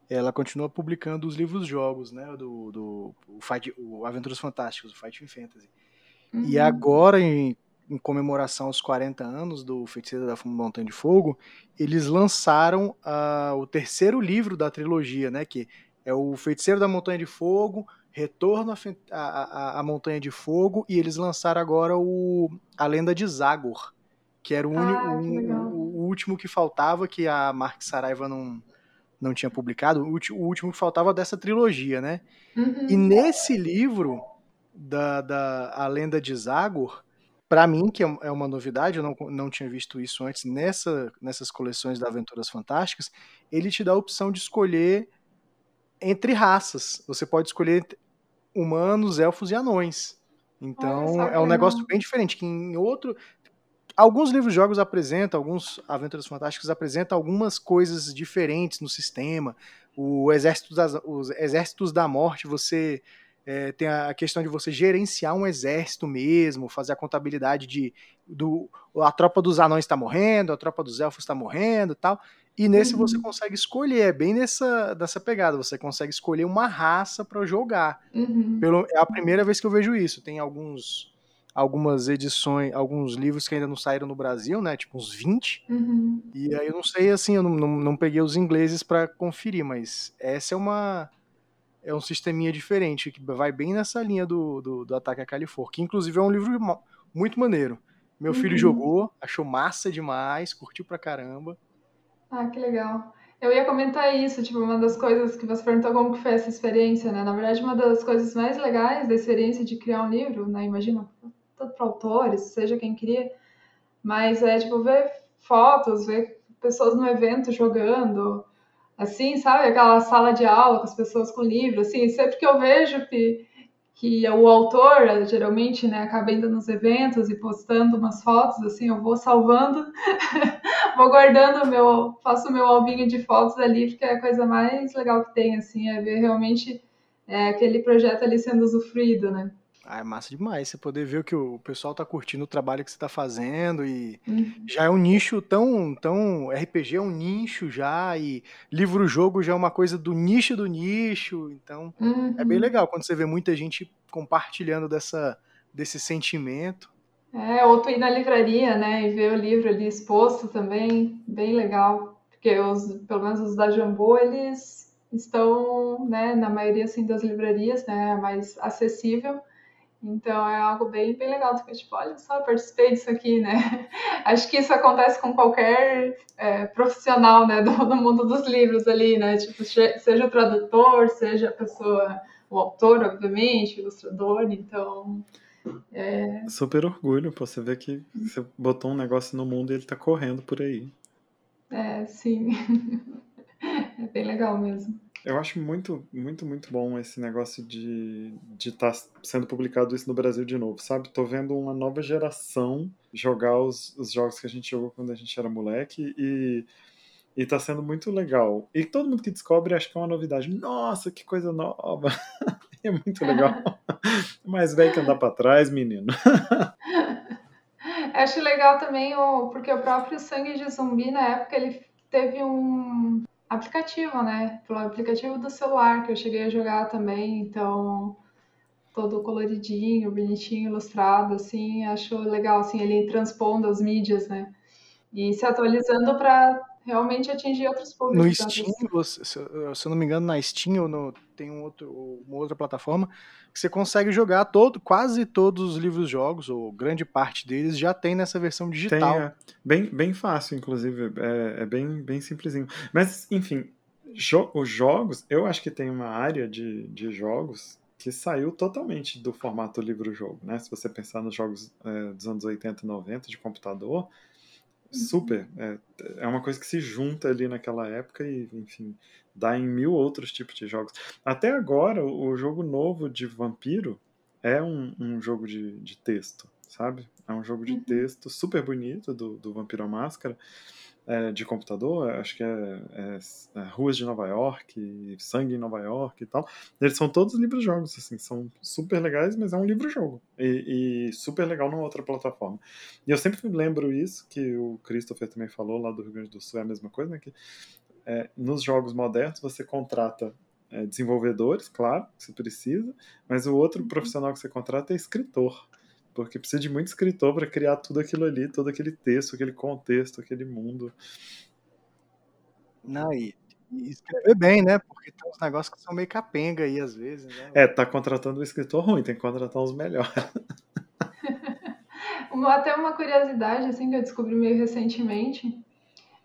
ela continua publicando os livros-jogos, né, do, do o, Fight, o Aventuras Fantásticas, o Fighting Fantasy. Uhum. E agora, em, em, comemoração aos 40 anos do Feiticeiro da Montanha de Fogo, eles lançaram uh, o terceiro livro da trilogia, né? Que é o Feiticeiro da Montanha de Fogo, Retorno à, à, à Montanha de Fogo, e eles lançaram agora o A Lenda de Zagor, que era o, ah, um, o último que faltava, que a Mark Saraiva não, não tinha publicado, o, último que faltava dessa trilogia, né? Uhum. E nesse livro, da, da A Lenda de Zagor, para mim, que é, é uma novidade, eu não, não tinha visto isso antes nessa, nessas coleções da Aventuras Fantásticas, ele te dá a opção de escolher entre raças. Você pode escolher humanos, elfos e anões. Então é um negócio bem diferente. Que em outro, alguns livros-jogos apresentam, alguns Aventuras Fantásticas apresentam algumas coisas diferentes no sistema. O Exército das, os Exércitos da Morte, você é, tem a questão de você gerenciar um exército mesmo, fazer a contabilidade de do, a tropa dos anões está morrendo, a tropa dos elfos está morrendo tal. E nesse uhum. você consegue escolher, é bem nessa, nessa pegada, você consegue escolher uma raça para jogar. Uhum. Pelo, é a primeira vez que eu vejo isso. Tem alguns algumas edições, alguns livros que ainda não saíram no Brasil, né? Tipo uns 20. Uhum. E aí eu não sei, assim, eu não, não, não peguei os ingleses para conferir, mas essa é uma. É um sisteminha diferente, que vai bem nessa linha do, do, do Ataque a Califor, que inclusive é um livro muito maneiro. Meu uhum. filho jogou, achou massa demais, curtiu pra caramba. Ah, que legal. Eu ia comentar isso, tipo, uma das coisas que você perguntou como que foi essa experiência, né? Na verdade, uma das coisas mais legais da experiência de criar um livro, né? Imagina, tanto para autores, seja quem queria, mas é tipo ver fotos, ver pessoas no evento jogando, assim, sabe? Aquela sala de aula com as pessoas com livro, assim, sempre que eu vejo que, que o autor, geralmente, né, acaba indo nos eventos e postando umas fotos, assim, eu vou salvando, *laughs* vou guardando meu, faço meu albinho de fotos ali, porque é a coisa mais legal que tem, assim, é ver realmente é, aquele projeto ali sendo usufruído, né? Ah, é massa demais você poder ver que o pessoal tá curtindo o trabalho que você tá fazendo e uhum. já é um nicho tão, tão RPG é um nicho já e livro-jogo já é uma coisa do nicho do nicho, então uhum. é bem uhum. legal quando você vê muita gente compartilhando dessa, desse sentimento. É, ou tu ir na livraria, né, e ver o livro ali exposto também, bem legal, porque os, pelo menos os da Jambô, eles estão, né, na maioria assim das livrarias, né, mais acessível, então é algo bem, bem legal. Tu tipo, olha só, participei disso aqui, né? *laughs* Acho que isso acontece com qualquer é, profissional, né, do, do, mundo dos livros ali, né? Tipo, seja o tradutor, seja a pessoa, o autor, obviamente, o ilustrador, então. É... Super orgulho, pô, você vê que você botou um negócio no mundo e ele tá correndo por aí. É, sim. *laughs* é bem legal mesmo. Eu acho muito, muito, muito bom esse negócio de estar tá sendo publicado isso no Brasil de novo, sabe? Tô vendo uma nova geração jogar os, os jogos que a gente jogou quando a gente era moleque e, e tá sendo muito legal. E todo mundo que descobre acha que é uma novidade. Nossa, que coisa nova! *laughs* é muito legal. *laughs* Mais velho que andar pra trás, menino. *laughs* Acho legal também, o, porque o próprio Sangue de Zumbi, na época, ele teve um, aplicativo, né? Pelo aplicativo do celular que eu cheguei a jogar também, então todo coloridinho, bonitinho, ilustrado, assim, acho legal, assim, ele transpondo as mídias, né? E se atualizando para realmente atingir outros públicos. No Steam, se, se eu não me engano, na Steam ou no, tem um outro, uma outra plataforma que você consegue jogar todo, quase todos os livros-jogos, ou grande parte deles, já tem nessa versão digital. Tem, é, bem, bem fácil, inclusive, é, é, bem, bem simplesinho. Mas, enfim, jo os jogos, eu acho que tem uma área de, de jogos que saiu totalmente do formato livro-jogo, né? Se você pensar nos jogos é, dos anos 80 e 90 de computador, super. É, é uma coisa que se junta ali naquela época e, enfim, dá em mil outros tipos de jogos. Até agora, o jogo novo de Vampiro é um, um jogo de, de texto, sabe? É um jogo de uhum. texto super bonito do, do Vampiro à Máscara é, de computador, acho que é, é, é, Ruas de Nova York, Sangue em Nova York e tal. Eles são todos livros-jogos, assim, são super legais, mas é um livro-jogo. E, e, super legal numa outra plataforma. E eu sempre lembro isso, que o Christopher também falou lá do Rio Grande do Sul, é a mesma coisa, né? Que é, nos jogos modernos você contrata é, desenvolvedores, claro, que você precisa, mas o outro profissional que você contrata é escritor. Porque precisa de muito escritor para criar tudo aquilo ali, todo aquele texto, aquele contexto, aquele mundo. Não, e, e escrever bem, né? Porque tem uns negócios que são meio capenga aí às vezes. Né? É, tá contratando um escritor ruim, tem que contratar uns melhores. *laughs* Até uma curiosidade, assim, que eu descobri meio recentemente,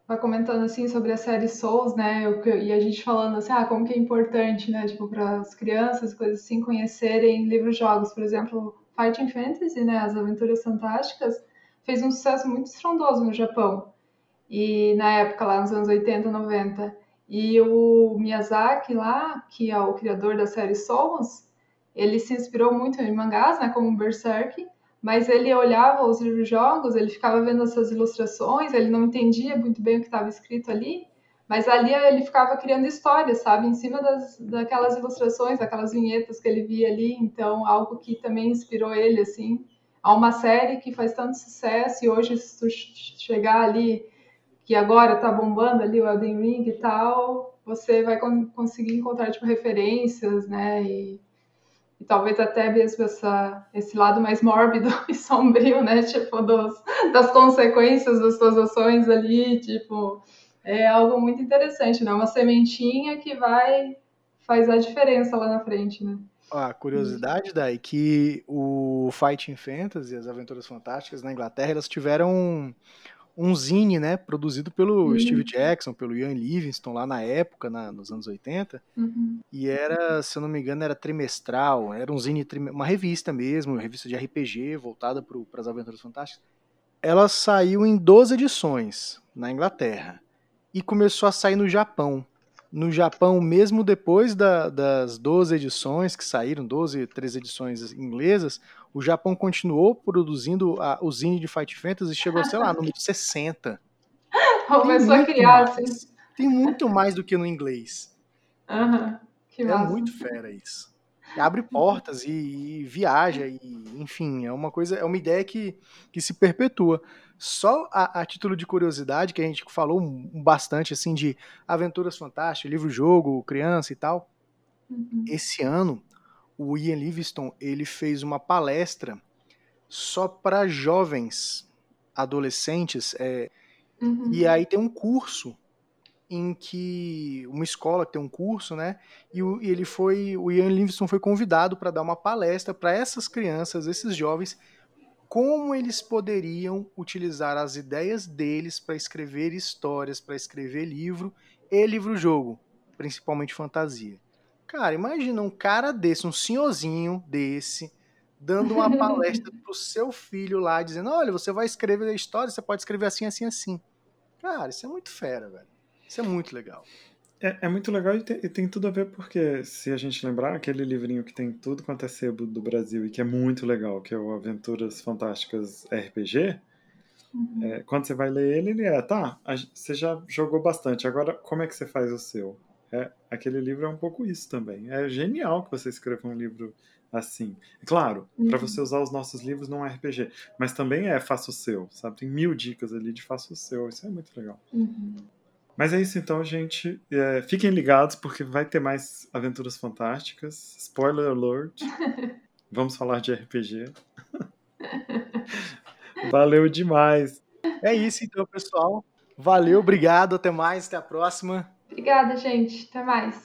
vai comentando, assim, sobre a série Souls, né, e a gente falando, assim, ah, como que é importante, né, tipo, para as crianças, coisas assim, conhecerem livros-jogos, por exemplo, Fighting Fantasy, né, as Aventuras Fantásticas, fez um sucesso muito estrondoso no Japão, e na época, lá nos anos 80, 90, e o Miyazaki lá, que é o criador da série Souls, ele se inspirou muito em mangás, né, como Berserk, mas ele olhava os livros-jogos, ele ficava vendo essas ilustrações, ele não entendia muito bem o que estava escrito ali, mas ali ele ficava criando histórias, sabe, em cima das, daquelas ilustrações, daquelas vinhetas que ele via ali, então algo que também inspirou ele, assim, a uma série que faz tanto sucesso e hoje se tu chegar ali, que agora tá bombando ali o Elden Ring e tal, você vai conseguir encontrar, tipo, referências, né, e e talvez até mesmo essa, esse lado mais mórbido *laughs* e sombrio, né? Tipo, dos, das consequências das suas ações ali, tipo, é algo muito interessante, né? Uma sementinha que vai faz a diferença lá na frente, né? A curiosidade daí que o Fighting Fantasy, as Aventuras Fantásticas na Inglaterra, elas tiveram um zine, né, produzido pelo uhum. Steve Jackson, pelo Ian Livingstone lá na época, na, nos anos 80. Uhum. E era, se eu não me engano, era trimestral, era um zine, uma revista mesmo, uma revista de RPG voltada para as Aventuras Fantásticas. Ela saiu em 12 edições na Inglaterra e começou a sair no Japão. No Japão, mesmo depois da, das 12 edições que saíram, 12, 13 edições inglesas, o Japão continuou produzindo a, o zine de Fight Fantasy e chegou, sei lá, no número 60. Começou a criar, assim. Tem muito mais do que no inglês. Uhum, que é muito fera isso. Abre portas e, e, viaja, e, enfim, é uma coisa, é uma ideia que, que se perpetua. Só a, a título de curiosidade, que a gente falou bastante assim de aventuras fantásticas, livro-jogo, criança e tal. Uhum. Esse ano o Ian Livingstone ele fez uma palestra só para jovens adolescentes é, uhum. e aí tem um curso em que uma escola tem um curso, né? E, o, e ele foi, o Ian Livingstone foi convidado para dar uma palestra para essas crianças, esses jovens, como eles poderiam utilizar as ideias deles para escrever histórias, para escrever livro e livro-jogo, principalmente fantasia. Cara, imagina um cara desse, um senhorzinho desse, dando uma *laughs* palestra pro seu filho lá, dizendo: olha, você vai escrever a história, você pode escrever assim, assim, assim. Cara, isso é muito fera, velho. Isso é muito legal. É, é muito legal e tem, e tem, tudo a ver porque, se a gente lembrar, aquele livrinho que tem tudo quanto é sebo do Brasil e que é muito legal, que é o Aventuras Fantásticas RPG, uhum. é, quando você vai ler ele, ele é, tá, a, você já jogou bastante, agora como é que você faz o seu? É, aquele livro é um pouco isso também. É genial que você escreva um livro assim. Claro, uhum. para você usar os nossos livros não é RPG, mas também é faça o seu, sabe? Tem mil dicas ali de faça o seu. Isso é muito legal. Uhum. Mas é isso então, gente. É, fiquem ligados porque vai ter mais aventuras fantásticas. Spoiler alert. *laughs* Vamos falar de RPG. *laughs* Valeu demais. É isso então, pessoal. Valeu, obrigado, até mais, até a próxima. Obrigada, gente. Até mais.